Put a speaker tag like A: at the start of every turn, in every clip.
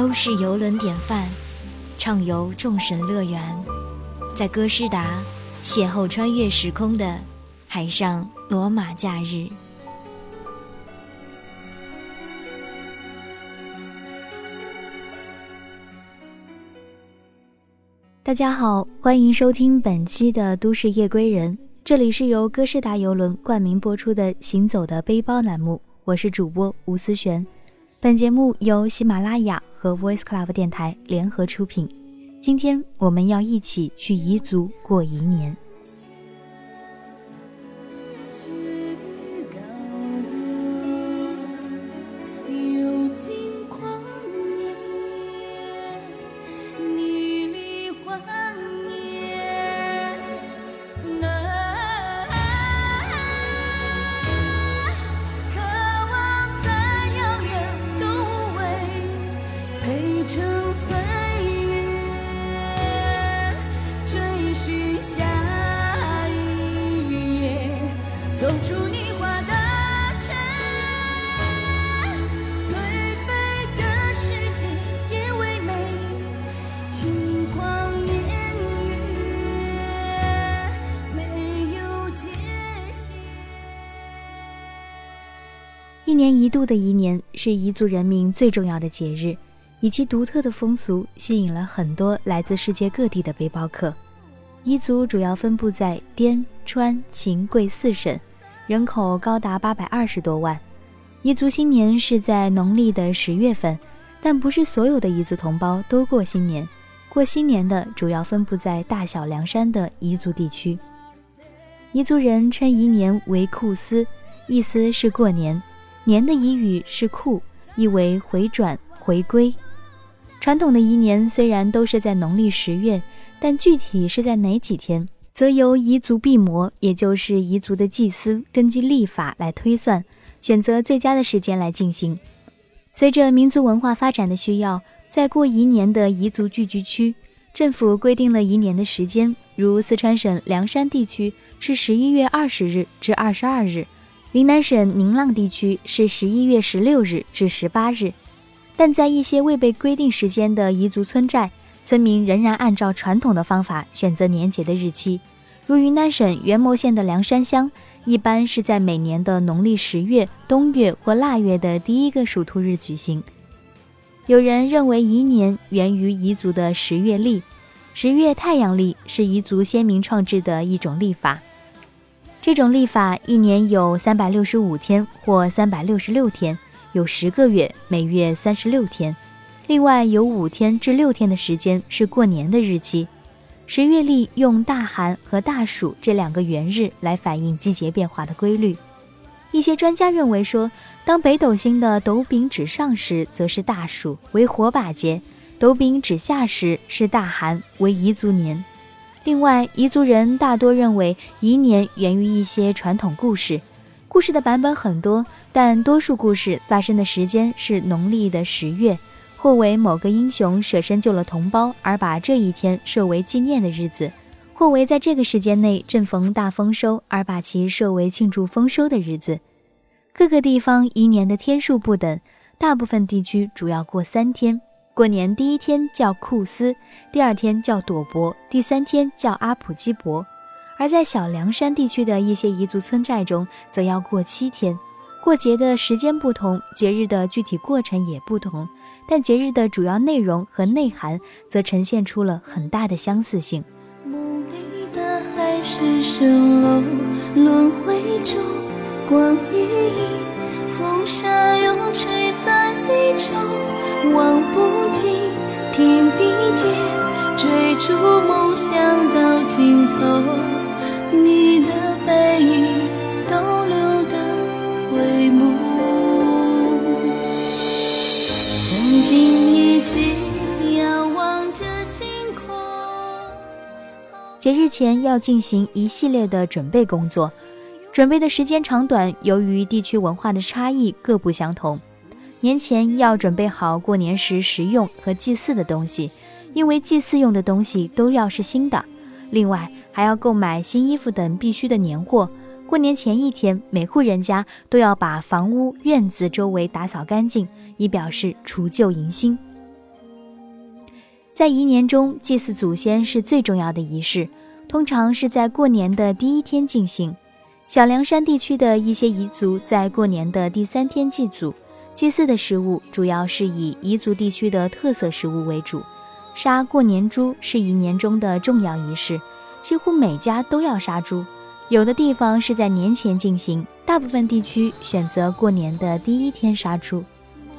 A: 欧式游轮典范，畅游众神乐园，在哥斯达邂逅穿越时空的海上罗马假日。大家好，欢迎收听本期的《都市夜归人》，这里是由哥斯达游轮冠名播出的《行走的背包》栏目，我是主播吴思璇。本节目由喜马拉雅和 Voice Club 电台联合出品。今天我们要一起去彝族过彝年。一度的彝年是彝族人民最重要的节日，以其独特的风俗吸引了很多来自世界各地的背包客。彝族主要分布在滇川秦贵四省，人口高达八百二十多万。彝族新年是在农历的十月份，但不是所有的彝族同胞都过新年。过新年的主要分布在大小凉山的彝族地区。彝族人称彝年为库斯，意思是过年。年的彝语是“库”，意为回转、回归。传统的彝年虽然都是在农历十月，但具体是在哪几天，则由彝族毕摩，也就是彝族的祭司，根据历法来推算，选择最佳的时间来进行。随着民族文化发展的需要，在过彝年的彝族聚居区，政府规定了彝年的时间，如四川省凉山地区是十一月二十日至二十二日。云南省宁蒗地区是十一月十六日至十八日，但在一些未被规定时间的彝族村寨，村民仍然按照传统的方法选择年节的日期。如云南省元谋县的凉山乡，一般是在每年的农历十月冬月或腊月的第一个属兔日举行。有人认为彝年源于彝族的十月历，十月太阳历是彝族先民创制的一种历法。这种历法一年有三百六十五天或三百六十六天，有十个月，每月三十六天。另外有五天至六天的时间是过年的日期。十月历用大寒和大暑这两个元日来反映季节变化的规律。一些专家认为说，当北斗星的斗柄指上时，则是大暑，为火把节；斗柄指下时是大寒，为彝族年。另外，彝族人大多认为彝年源于一些传统故事，故事的版本很多，但多数故事发生的时间是农历的十月，或为某个英雄舍身救了同胞而把这一天设为纪念的日子，或为在这个时间内正逢大丰收而把其设为庆祝丰收的日子。各个地方彝年的天数不等，大部分地区主要过三天。过年第一天叫库斯，第二天叫朵伯，第三天叫阿普基伯。而在小凉山地区的一些彝族村寨中，则要过七天。过节的时间不同，节日的具体过程也不同，但节日的主要内容和内涵则呈现出了很大的相似性。梦里的海市蜃楼，轮回中光与影，风沙又吹散离愁。望不尽天地间，追逐梦想到尽头，你的背影逗留的回眸。曾经一起仰望着星空。节日前要进行一系列的准备工作，准备的时间长短由于地区文化的差异各不相同。年前要准备好过年时食用和祭祀的东西，因为祭祀用的东西都要是新的。另外还要购买新衣服等必须的年货。过年前一天，每户人家都要把房屋、院子周围打扫干净，以表示除旧迎新。在宜年中，祭祀祖先是最重要的仪式，通常是在过年的第一天进行。小凉山地区的一些彝族在过年的第三天祭祖，祭祀的食物主要是以彝族地区的特色食物为主。杀过年猪是一年中的重要仪式，几乎每家都要杀猪。有的地方是在年前进行，大部分地区选择过年的第一天杀猪。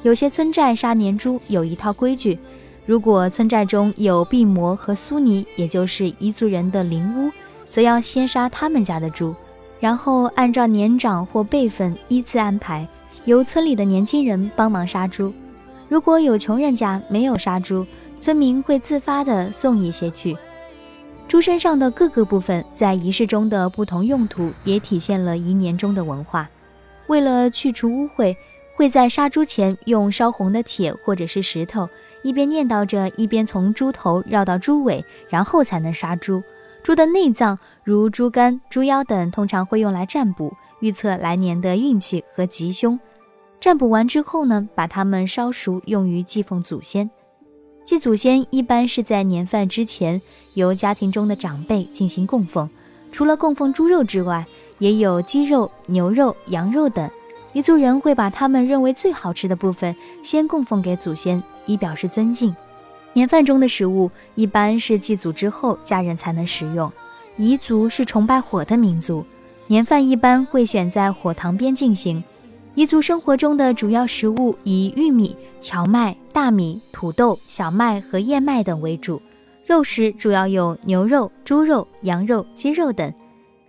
A: 有些村寨杀年猪有一套规矩。如果村寨中有毕摩和苏尼，也就是彝族人的灵屋，则要先杀他们家的猪，然后按照年长或辈分依次安排，由村里的年轻人帮忙杀猪。如果有穷人家没有杀猪，村民会自发地送一些去。猪身上的各个部分在仪式中的不同用途，也体现了一年中的文化。为了去除污秽，会在杀猪前用烧红的铁或者是石头。一边念叨着，一边从猪头绕到猪尾，然后才能杀猪。猪的内脏，如猪肝、猪腰等，通常会用来占卜，预测来年的运气和吉凶。占卜完之后呢，把它们烧熟，用于祭奉祖先。祭祖先一般是在年饭之前，由家庭中的长辈进行供奉。除了供奉猪肉之外，也有鸡肉、牛肉、羊肉等。彝族人会把他们认为最好吃的部分先供奉给祖先。以表示尊敬，年饭中的食物一般是祭祖之后家人才能食用。彝族是崇拜火的民族，年饭一般会选在火塘边进行。彝族生活中的主要食物以玉米、荞麦、大米、土豆、小麦和燕麦等为主，肉食主要有牛肉、猪肉、羊肉、鸡肉等。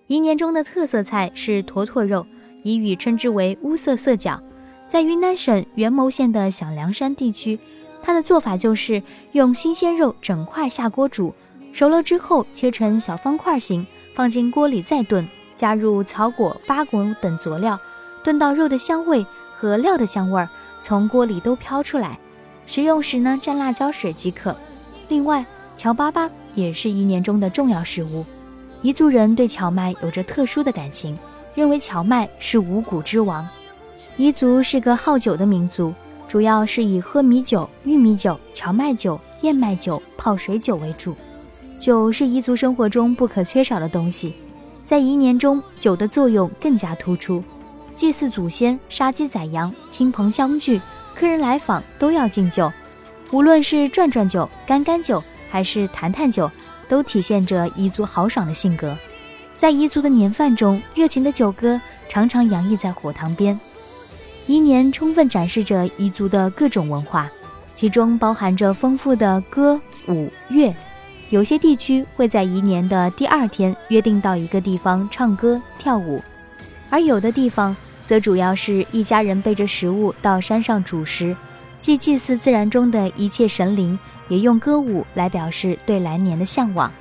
A: 彝年中的特色菜是坨坨肉，彝语称之为乌色色角，在云南省元谋县的小凉山地区。它的做法就是用新鲜肉整块下锅煮，熟了之后切成小方块形，放进锅里再炖，加入草果、八果等佐料，炖到肉的香味和料的香味儿从锅里都飘出来。食用时呢，蘸辣椒水即可。另外，荞粑粑也是一年中的重要食物。彝族人对荞麦有着特殊的感情，认为荞麦是五谷之王。彝族是个好酒的民族。主要是以喝米酒、玉米酒、荞麦酒、燕麦酒、泡水酒为主。酒是彝族生活中不可缺少的东西，在彝年中，酒的作用更加突出。祭祀祖先、杀鸡宰羊、亲朋相聚、客人来访都要敬酒。无论是转转酒、干干酒，还是谈谈酒，都体现着彝族豪爽的性格。在彝族的年饭中，热情的酒歌常常洋溢在火塘边。一年充分展示着彝族的各种文化，其中包含着丰富的歌舞乐。有些地区会在一年的第二天约定到一个地方唱歌跳舞，而有的地方则主要是一家人背着食物到山上煮食，既祭祀自然中的一切神灵，也用歌舞来表示对来年的向往。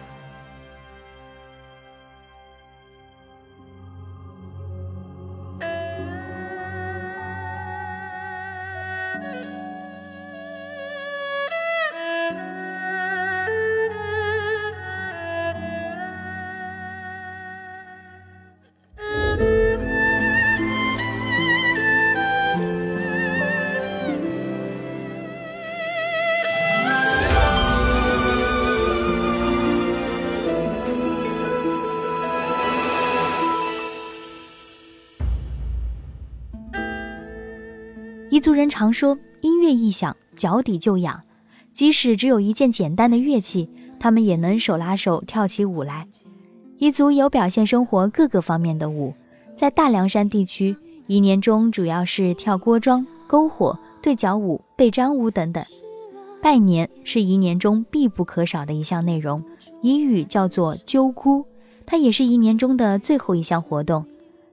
A: 彝族人常说，音乐一响，脚底就痒。即使只有一件简单的乐器，他们也能手拉手跳起舞来。彝族有表现生活各个方面的舞，在大凉山地区，一年中主要是跳锅庄、篝火、对角舞、背毡舞等等。拜年是一年中必不可少的一项内容，彝语叫做“揪姑”，它也是一年中的最后一项活动。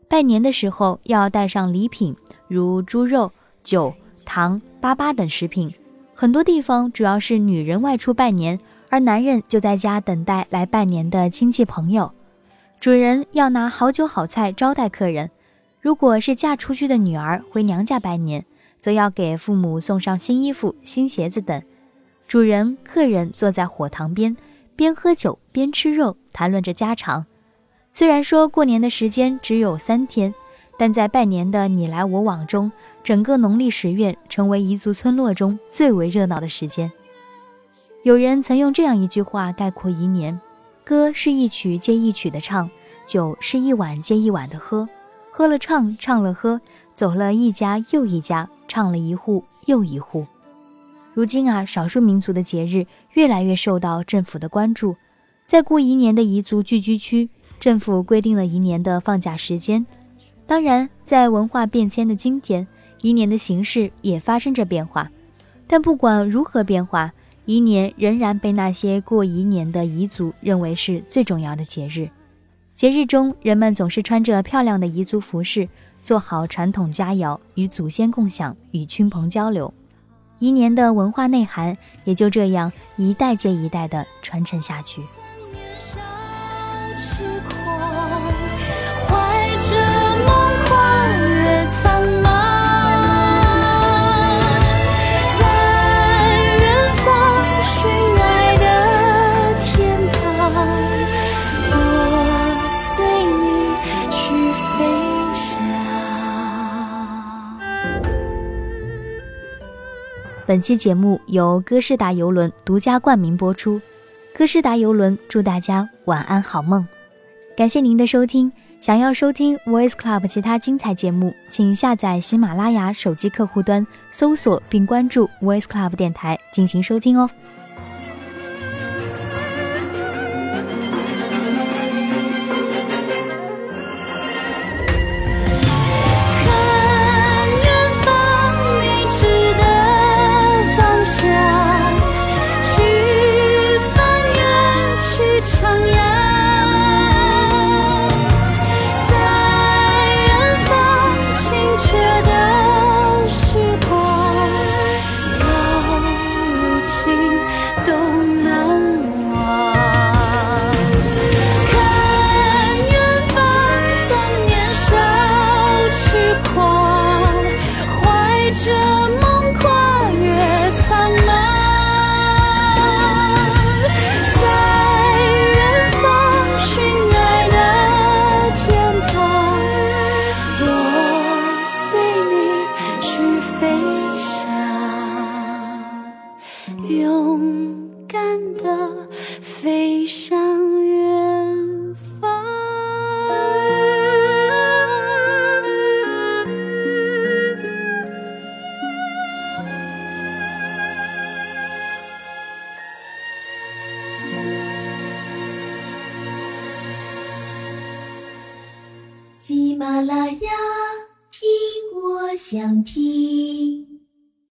A: 拜年的时候要带上礼品，如猪肉。酒、糖、粑粑等食品，很多地方主要是女人外出拜年，而男人就在家等待来拜年的亲戚朋友。主人要拿好酒好菜招待客人。如果是嫁出去的女儿回娘家拜年，则要给父母送上新衣服、新鞋子等。主人、客人坐在火塘边，边喝酒边吃肉，谈论着家常。虽然说过年的时间只有三天。但在拜年的你来我往中，整个农历十月成为彝族村落中最为热闹的时间。
B: 有人曾用这样一句话概括一年：歌是一曲接一曲的唱，酒是一碗接一碗的喝，喝了唱，唱了喝，走了一家又一家，唱了一户又一户。如今啊，少数民族的节日越来越受到政府的关注，在过一年的彝族聚居区，政府规定了一年的放假时间。当然，在文化变迁的今天，一年的形式也发生着变化。但不管如何变化，一年仍然被那些过一年的彝族认为是最重要的节日。节日中，人们总是穿着漂亮的彝族服饰，做好传统佳肴，与祖先共享，与亲朋交流。一年的文化内涵也就这样一代接一代的传承下去。本期节目由歌诗达邮轮独家冠名播出，歌诗达邮轮祝大家晚安好梦，感谢您的收听。想要收听 Voice Club 其他精彩节目，请下载喜马拉雅手机客户端，搜索并关注 Voice Club 电台进行收听哦。